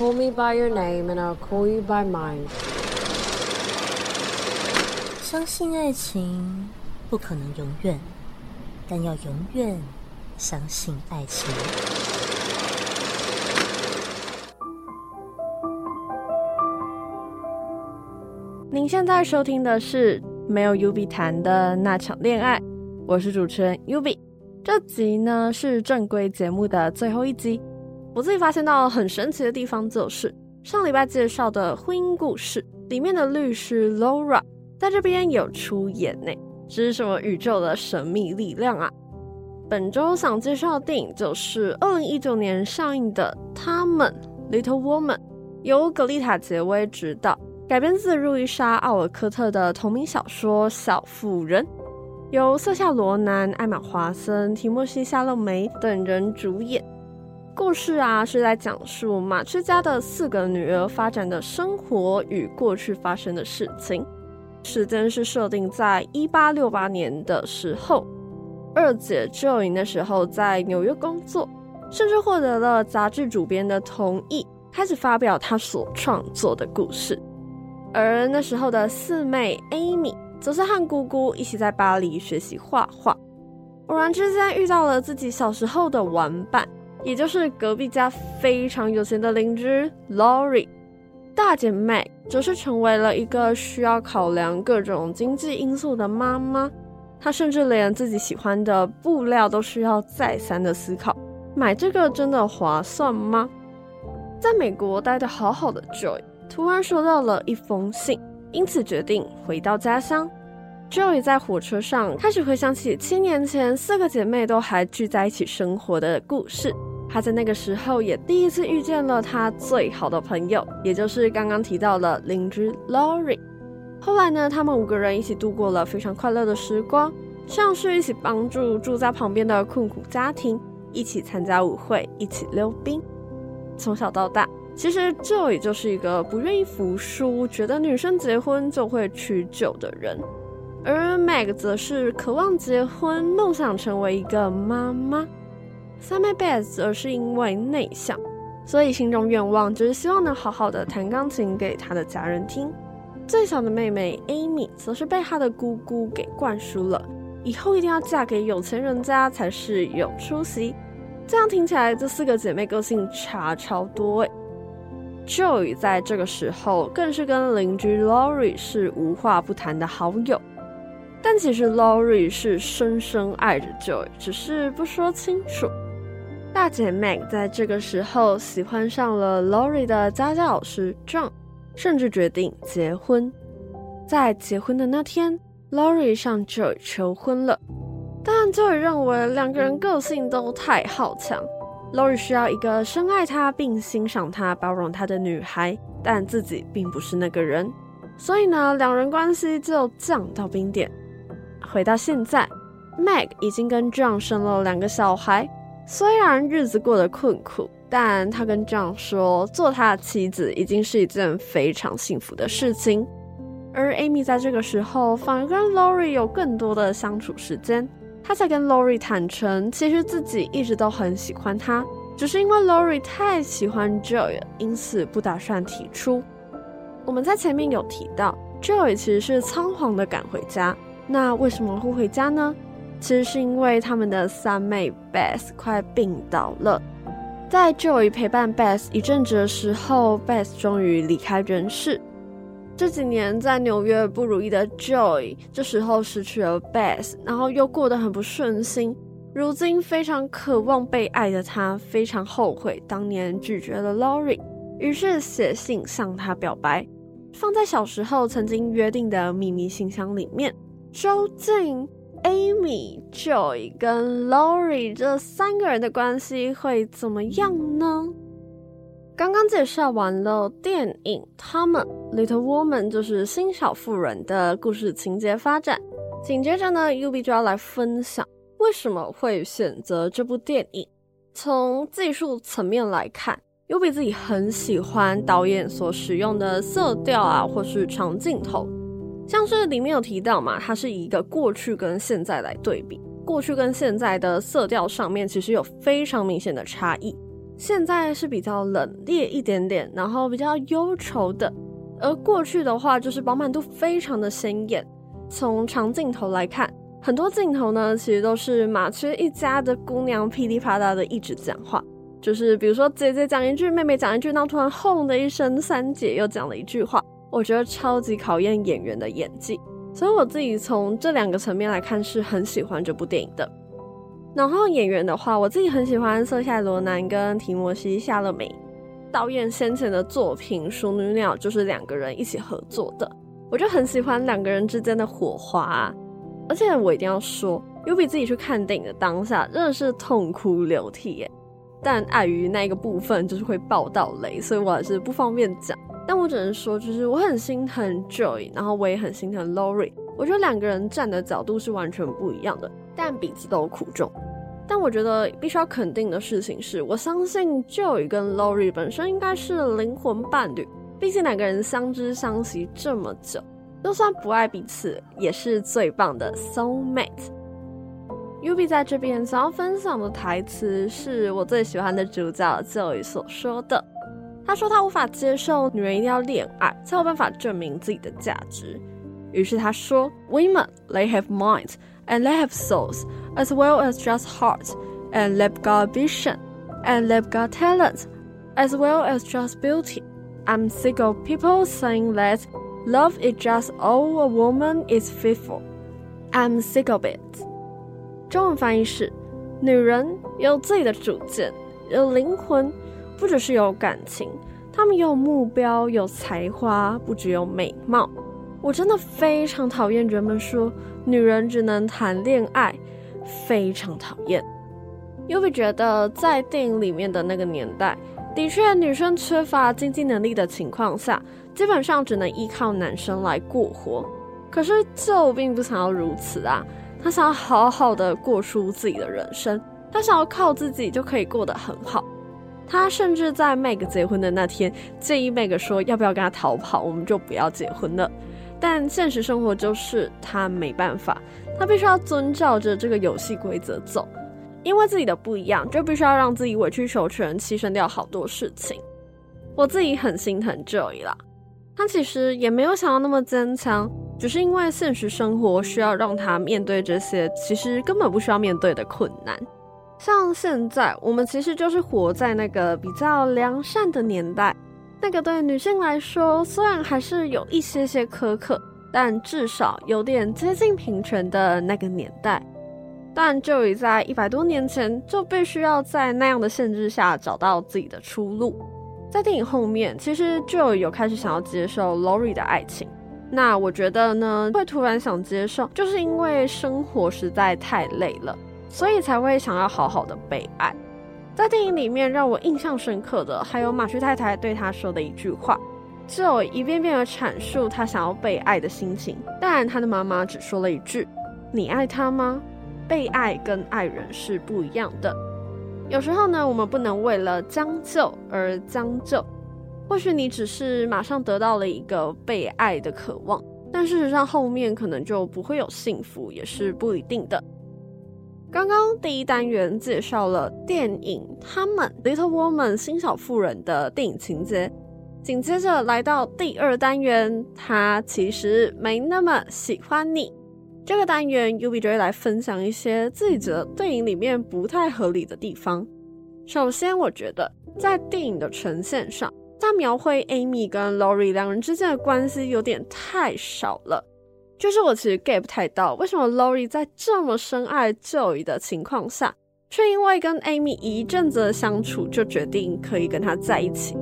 Call me by your name, and I'll call you by mine. 相信爱情不可能永远，但要永远相信爱情。您现在收听的是没有 U B 谈的那场恋爱，我是主持人 U B。这集呢是正规节目的最后一集。我自己发现到很神奇的地方，就是上礼拜介绍的婚姻故事里面的律师 Laura 在这边有出演呢。这是什么宇宙的神秘力量啊？本周想介绍的电影就是二零一九年上映的《她们》（Little Woman），由格丽塔·杰薇执导。改编自路易莎·奥尔科特的同名小说《小妇人》，由瑟夏·罗南、艾玛·华森、提莫西·夏勒梅等人主演。故事啊，是在讲述马兹家的四个女儿发展的生活与过去发生的事情。时间是设定在一八六八年的时候，二姐 Joy 那时候在纽约工作，甚至获得了杂志主编的同意，开始发表她所创作的故事。而那时候的四妹 Amy 则是和姑姑一起在巴黎学习画画，偶然之间遇到了自己小时候的玩伴，也就是隔壁家非常有钱的邻居 Laurie。大姐 Meg 则是成为了一个需要考量各种经济因素的妈妈，她甚至连自己喜欢的布料都需要再三的思考，买这个真的划算吗？在美国待得好好的 Joy。突然收到了一封信，因此决定回到家乡。Joy 在火车上开始回想起七年前四个姐妹都还聚在一起生活的故事。他在那个时候也第一次遇见了他最好的朋友，也就是刚刚提到的邻居 Laurie。后来呢，他们五个人一起度过了非常快乐的时光，像是一起帮助住在旁边的困苦家庭，一起参加舞会，一起溜冰。从小到大。其实 Joy 就是一个不愿意服输，觉得女生结婚就会屈就的人，而 Meg 则是渴望结婚，梦想成为一个妈妈。三妹 Beth 则是因为内向，所以心中愿望就是希望能好好的弹钢琴给她的家人听。最小的妹妹 Amy 则是被她的姑姑给灌输了，以后一定要嫁给有钱人家才是有出息。这样听起来，这四个姐妹个性差超多诶。Joy 在这个时候更是跟邻居 Laurie 是无话不谈的好友，但其实 Laurie 是深深爱着 Joy，只是不说清楚。大姐 Meg 在这个时候喜欢上了 Laurie 的家教老师 John，甚至决定结婚。在结婚的那天，Laurie 向 Joy 求婚了，但 Joy 认为两个人个性都太好强。Laurie 需要一个深爱她并欣赏她、包容她的女孩，但自己并不是那个人，所以呢，两人关系就降到冰点。回到现在，Meg 已经跟 John 生了两个小孩，虽然日子过得困苦，但他跟 John 说，做他的妻子已经是一件非常幸福的事情。而 Amy 在这个时候反而跟 Laurie 有更多的相处时间。他才跟 Laurie 坦诚，其实自己一直都很喜欢他，只是因为 Laurie 太喜欢 Joy，因此不打算提出。我们在前面有提到，Joy 其实是仓皇的赶回家。那为什么会回家呢？其实是因为他们的三妹 Beth 快病倒了。在 Joy 陪伴 Beth 一阵子的时候，Beth 终于离开人世。这几年在纽约不如意的 Joy，这时候失去了 Beth，然后又过得很不顺心。如今非常渴望被爱的他，非常后悔当年拒绝了 Laurie，于是写信向他表白，放在小时候曾经约定的秘密信箱里面。究竟 Amy、Joy 跟 Laurie 这三个人的关系会怎么样呢？刚刚介绍完了电影，他们 Little Woman 就是新小妇人的故事情节发展。紧接着呢，UB 就要来分享为什么会选择这部电影。从技术层面来看，UB 自己很喜欢导演所使用的色调啊，或是长镜头，像是里面有提到嘛，它是以一个过去跟现在来对比，过去跟现在的色调上面其实有非常明显的差异。现在是比较冷冽一点点，然后比较忧愁的；而过去的话，就是饱满度非常的鲜艳。从长镜头来看，很多镜头呢，其实都是马缺一家的姑娘噼里啪啦的一直讲话，就是比如说姐姐讲一句，妹妹讲一句，然后突然轰的一声，三姐又讲了一句话。我觉得超级考验演员的演技，所以我自己从这两个层面来看，是很喜欢这部电影的。然后演员的话，我自己很喜欢瑟夏罗南跟提摩西夏勒梅。导演先前的作品《熟女鸟》就是两个人一起合作的，我就很喜欢两个人之间的火花。而且我一定要说尤比自己去看电影的当下，真的是痛哭流涕耶。但碍于那个部分就是会爆到雷，所以我还是不方便讲。但我只能说，就是我很心疼 Joy，然后我也很心疼 Laurie。我觉得两个人站的角度是完全不一样的。但彼此都有苦衷，但我觉得必须要肯定的事情是，我相信 Joy 跟 Laurie 本身应该是灵魂伴侣，毕竟两个人相知相惜这么久，就算不爱彼此，也是最棒的 soul mate。Ubi 在这边想要分享的台词是我最喜欢的主角 Joy 所说的，他说他无法接受女人一定要恋爱才有办法证明自己的价值，于是他说 Women they have minds。And they have souls, as well as just hearts. And they've got vision, and they've got talent, as well as just beauty. I'm sick of people saying that love is just all a woman is fit for. I'm sick of it. 中文翻译是：女人有自己的主见，有灵魂， 不只是有感情，他们有目标，有才华，不只有美貌。我真的非常讨厌人们说女人只能谈恋爱，非常讨厌。因为觉得在电影里面的那个年代，的确女生缺乏经济能力的情况下，基本上只能依靠男生来过活。可是就并不想要如此啊，他想要好好的过出自己的人生，他想要靠自己就可以过得很好。他甚至在 Meg 结婚的那天建议 Meg 说，要不要跟他逃跑，我们就不要结婚了。但现实生活就是他没办法，他必须要遵照着这个游戏规则走，因为自己的不一样，就必须要让自己委曲求全，牺牲掉好多事情。我自己很心疼 Joey 啦，他其实也没有想要那么坚强，只是因为现实生活需要让他面对这些其实根本不需要面对的困难。像现在，我们其实就是活在那个比较良善的年代。那个对女性来说，虽然还是有一些些苛刻，但至少有点接近平权的那个年代。但 Joey 在一百多年前就必须要在那样的限制下找到自己的出路。在电影后面，其实 Joey 有开始想要接受 Laurie 的爱情。那我觉得呢，会突然想接受，就是因为生活实在太累了，所以才会想要好好的被爱。在电影里面让我印象深刻的，还有马旭太太对他说的一句话，就一遍遍的阐述他想要被爱的心情。但他的妈妈只说了一句：“你爱他吗？”被爱跟爱人是不一样的。有时候呢，我们不能为了将就而将就。或许你只是马上得到了一个被爱的渴望，但事实上后面可能就不会有幸福，也是不一定的。刚刚第一单元介绍了电影《她们 Little Woman》新小妇人的电影情节，紧接着来到第二单元，她其实没那么喜欢你。这个单元，Yubi 就会来分享一些自己觉得电影里面不太合理的地方。首先，我觉得在电影的呈现上，在描绘 Amy 跟 Laurie 两人之间的关系有点太少了。就是我其实 get 不太到，为什么 Laurie 在这么深爱 Joey 的情况下，却因为跟 Amy 一阵子的相处，就决定可以跟他在一起？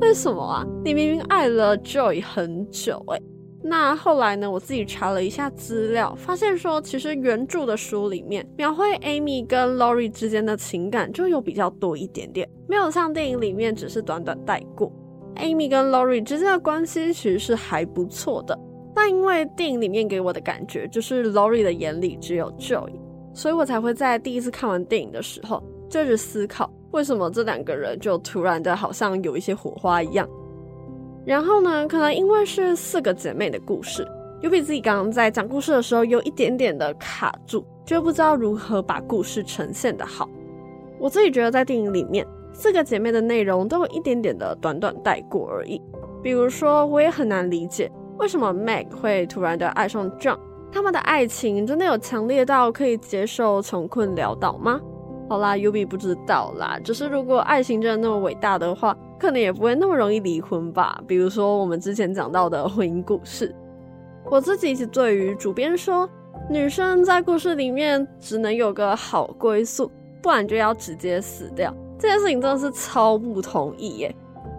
为什么啊？你明明爱了 Joey 很久诶。那后来呢？我自己查了一下资料，发现说其实原著的书里面描绘 Amy 跟 Laurie 之间的情感就有比较多一点点，没有像电影里面只是短短带过。Amy 跟 Laurie 之间的关系其实是还不错的。但因为电影里面给我的感觉就是 Laurie 的眼里只有 Joy，所以我才会在第一次看完电影的时候，就是思考为什么这两个人就突然的好像有一些火花一样。然后呢，可能因为是四个姐妹的故事有比自己刚刚在讲故事的时候有一点点的卡住，就不知道如何把故事呈现的好。我自己觉得在电影里面，四个姐妹的内容都有一点点的短短带过而已。比如说，我也很难理解为什么 Meg 会突然的爱上 John，他们的爱情真的有强烈到可以接受穷困潦倒吗？好啦，Ubi 不知道啦，只是如果爱情真的那么伟大的话，可能也不会那么容易离婚吧。比如说我们之前讲到的婚姻故事。我自己对于主编说，女生在故事里面只能有个好归宿，不然就要直接死掉。这件事情真的是超不同意耶！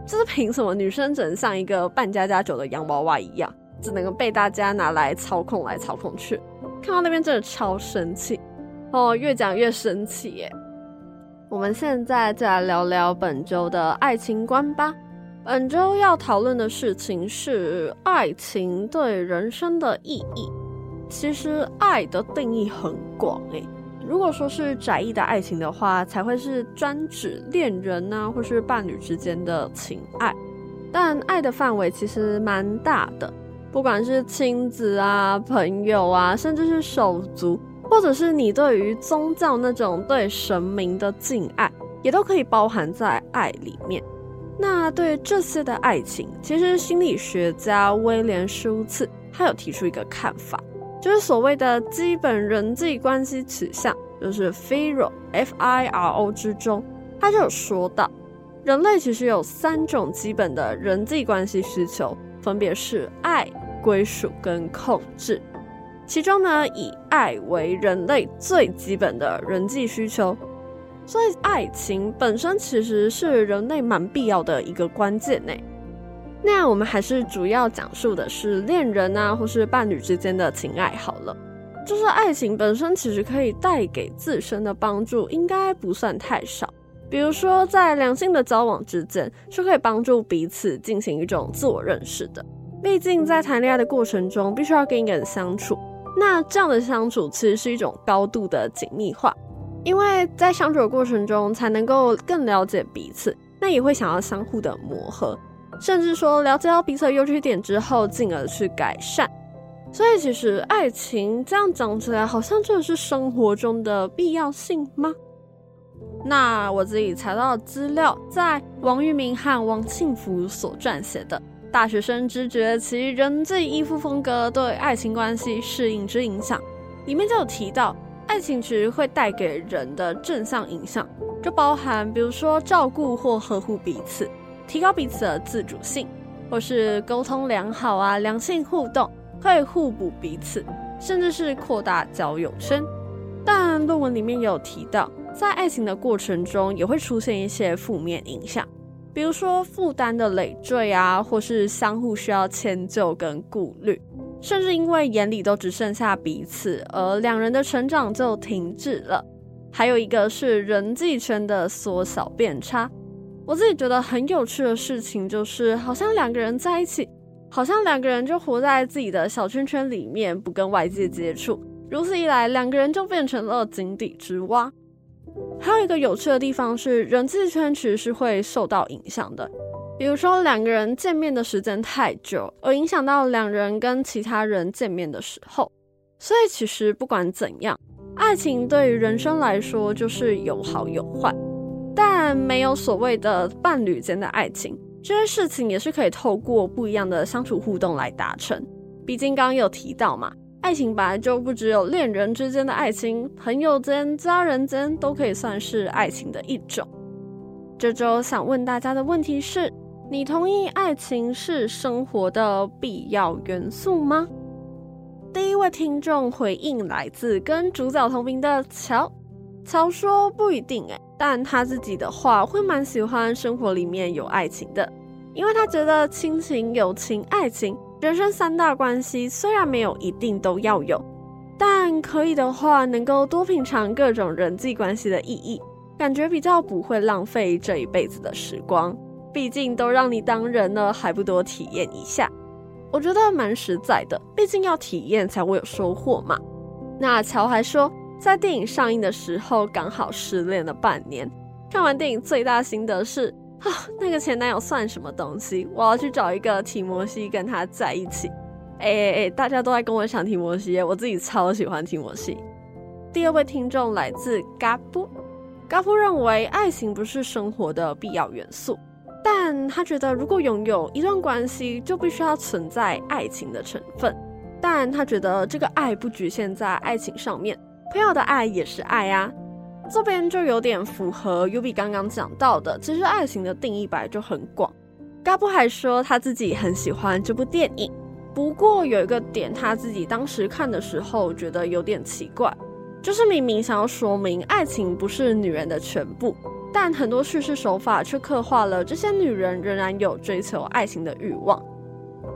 就是凭什么女生只能像一个扮家家酒的洋娃娃一样，只能够被大家拿来操控来操控去？看到那边真的超生气哦，越讲越生气耶！我们现在再来聊聊本周的爱情观吧。本周要讨论的事情是爱情对人生的意义。其实爱的定义很广诶，如果说是窄义的爱情的话，才会是专指恋人啊，或是伴侣之间的情爱。但爱的范围其实蛮大的，不管是亲子啊、朋友啊，甚至是手足，或者是你对于宗教那种对神明的敬爱，也都可以包含在爱里面。那对这些的爱情，其实心理学家威廉舒茨他有提出一个看法，就是所谓的基本人际关系取向，就是 FIRO F I R O 之中，他就说到，人类其实有三种基本的人际关系需求，分别是爱、归属跟控制。其中呢，以爱为人类最基本的人际需求。所以，爱情本身其实是人类蛮必要的一个关键呢。那我们还是主要讲述的是恋人啊，或是伴侣之间的情爱好了。就是爱情本身其实可以带给自身的帮助，应该不算太少。比如说，在两性的交往之间，是可以帮助彼此进行一种自我认识的。毕竟，在谈恋爱的过程中，必须要跟一个人相处，那这样的相处其实是一种高度的紧密化。因为在相处的过程中，才能够更了解彼此，那也会想要相互的磨合，甚至说了解到彼此的优缺点之后，进而去改善。所以，其实爱情这样讲起来，好像真的是生活中的必要性吗？那我自己查到的资料，在王玉明和王庆福所撰写的《大学生之崛起：人际依附风格对爱情关系适应之影响》里面就有提到。爱情其实会带给人的正向影响，就包含比如说照顾或呵护彼此，提高彼此的自主性，或是沟通良好啊，良性互动，可以互补彼此，甚至是扩大交友圈。但论文里面有提到，在爱情的过程中也会出现一些负面影响，比如说负担的累赘啊，或是相互需要迁就跟顾虑。甚至因为眼里都只剩下彼此，而两人的成长就停滞了。还有一个是人际圈的缩小变差。我自己觉得很有趣的事情就是，好像两个人在一起，好像两个人就活在自己的小圈圈里面，不跟外界接触。如此一来，两个人就变成了井底之蛙。还有一个有趣的地方是，人际圈其实是会受到影响的。比如说，两个人见面的时间太久，而影响到两人跟其他人见面的时候。所以，其实不管怎样，爱情对于人生来说就是有好有坏，但没有所谓的伴侣间的爱情，这些事情也是可以透过不一样的相处互动来达成。毕竟刚刚有提到嘛，爱情本来就不只有恋人之间的爱情，朋友间、家人间都可以算是爱情的一种。这周想问大家的问题是，你同意爱情是生活的必要元素吗？第一位听众回应来自跟主角同名的乔，乔说不一定诶，但他自己的话会蛮喜欢生活里面有爱情的，因为他觉得亲情、友情、爱情，人生三大关系虽然没有一定都要有，但可以的话能够多品尝各种人际关系的意义，感觉比较不会浪费这一辈子的时光。毕竟都让你当人了，还不多体验一下？我觉得蛮实在的，毕竟要体验才会有收获嘛。那乔还说，在电影上映的时候刚好失恋了半年，看完电影最大心得是啊，那个前男友算什么东西？我要去找一个提摩西跟他在一起。哎哎哎，大家都在跟我抢提摩西，我自己超喜欢提摩西。第二位听众来自嘎布。高夫认为爱情不是生活的必要元素，但他觉得如果拥有一段关系，就必须要存在爱情的成分。但他觉得这个爱不局限在爱情上面，朋友的爱也是爱啊。这边就有点符合 Ubi 刚刚讲到的，其实爱情的定义本来就很广。高夫还说他自己很喜欢这部电影，不过有一个点他自己当时看的时候觉得有点奇怪，就是明明想要说明爱情不是女人的全部，但很多叙事手法却刻画了这些女人仍然有追求爱情的欲望。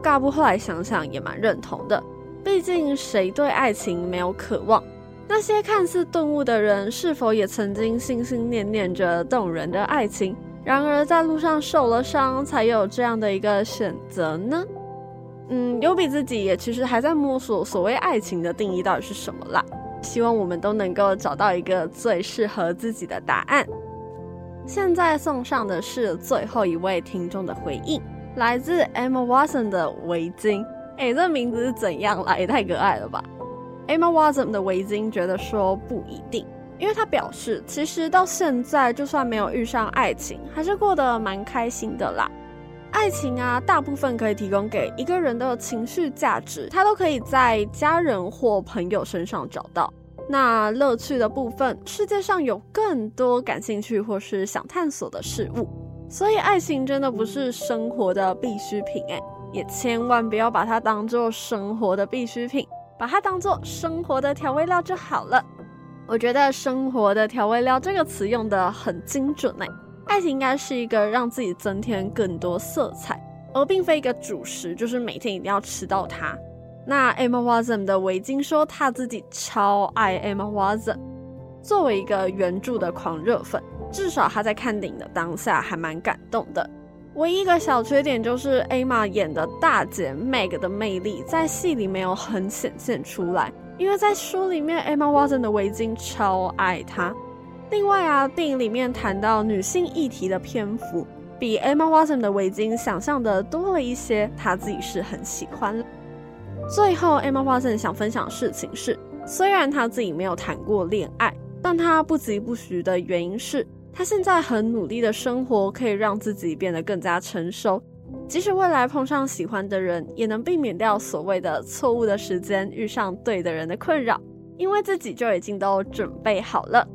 高夫后来想想也蛮认同的。毕竟，谁对爱情没有渴望？那些看似顿悟的人，是否也曾经心心念念着动人的爱情？然而，在路上受了伤，才有这样的一个选择呢？嗯，优比自己也其实还在摸索所谓爱情的定义到底是什么啦。希望我们都能够找到一个最适合自己的答案。现在送上的是最后一位听众的回应，来自 Emma Watson 的围巾。哎、这名字是怎样来？也太可爱了吧！Emma Watson 的围巾觉得说不一定，因为他表示，其实到现在就算没有遇上爱情，还是过得蛮开心的啦。爱情啊，大部分可以提供给一个人的情绪价值，他都可以在家人或朋友身上找到。那乐趣的部分，世界上有更多感兴趣或是想探索的事物，所以爱情真的不是生活的必需品、欸。哎。也千万不要把它当做生活的必需品，把它当做生活的调味料就好了。我觉得“生活的调味料”这个词用的很精准呢。爱情应该是一个让自己增添更多色彩，而并非一个主食，就是每天一定要吃到它。那 Emma Watson 的围巾说，她自己超爱 Emma Watson，作为一个原著的狂热粉，至少她在看电影的当下还蛮感动的。唯一一个小缺点就是 Emma 演的大姐 Meg 的魅力在戏里没有很显现出来，因为在书里面 Emma Watson 的围巾超爱她。另外啊，电影里面谈到女性议题的篇幅比 Emma Watson 的围巾想象的多了一些，她自己是很喜欢。最后，Emma Watson 想分享的事情是，虽然她自己没有谈过恋爱，但她不疾不徐的原因是。他现在很努力的生活，可以让自己变得更加成熟。即使未来碰上喜欢的人，也能避免掉所谓的错误的时间遇上对的人的困扰，因为自己就已经都准备好了。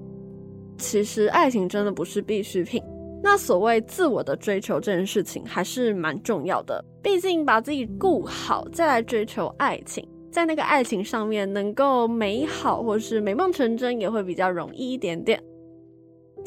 其实爱情真的不是必需品，那所谓自我的追求这件事情还是蛮重要的。毕竟把自己顾好，再来追求爱情，在那个爱情上面能够美好或是美梦成真，也会比较容易一点点。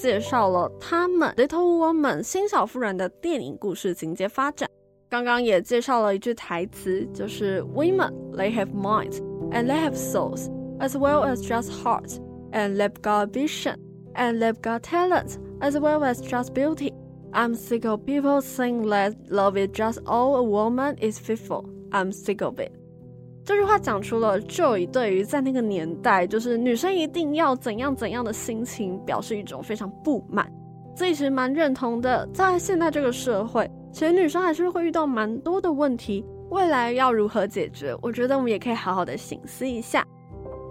介绍了他们《Little Woman》新小妇人的电影故事情节发展。刚刚也介绍了一句台词，就是 “Women, they have minds and they have souls, as well as just hearts, and they've got vision and they've got talent, as well as just beauty. I'm sick of people saying that love is just all a woman is fit for. I'm sick of it.” 这句话讲出了 Joy 对于在那个年代，就是女生一定要怎样怎样的心情，表示一种非常不满。这其实蛮认同的，在现在这个社会，其实女生还是会遇到蛮多的问题，未来要如何解决？我觉得我们也可以好好的省思一下。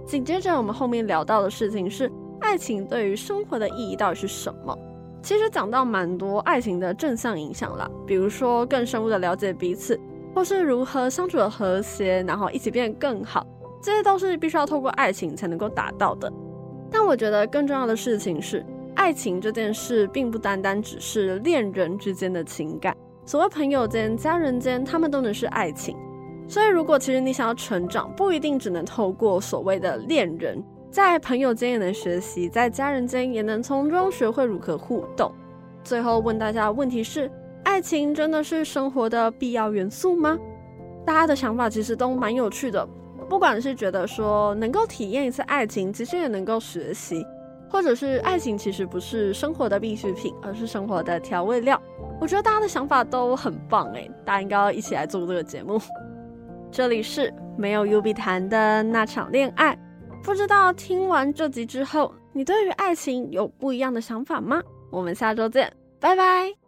紧接着我们后面聊到的事情是，爱情对于生活的意义到底是什么？其实讲到蛮多爱情的正向影响啦，比如说更深入的了解彼此。或是如何相处的和谐，然后一起变得更好，这些都是必须要透过爱情才能够达到的。但我觉得更重要的事情是，爱情这件事并不单单只是恋人之间的情感，所谓朋友间、家人间，他们都能是爱情。所以，如果其实你想要成长，不一定只能透过所谓的恋人，在朋友间也能学习，在家人间也能从中学会如何互动。最后问大家的问题是，爱情真的是生活的必要元素吗？大家的想法其实都蛮有趣的，不管是觉得说能够体验一次爱情，其实也能够学习，或者是爱情其实不是生活的必需品，而是生活的调味料。我觉得大家的想法都很棒诶，大家应该要一起来做这个节目。这里是没有 UB 谈的那场恋爱，不知道听完这集之后，你对于爱情有不一样的想法吗？我们下周见，拜拜。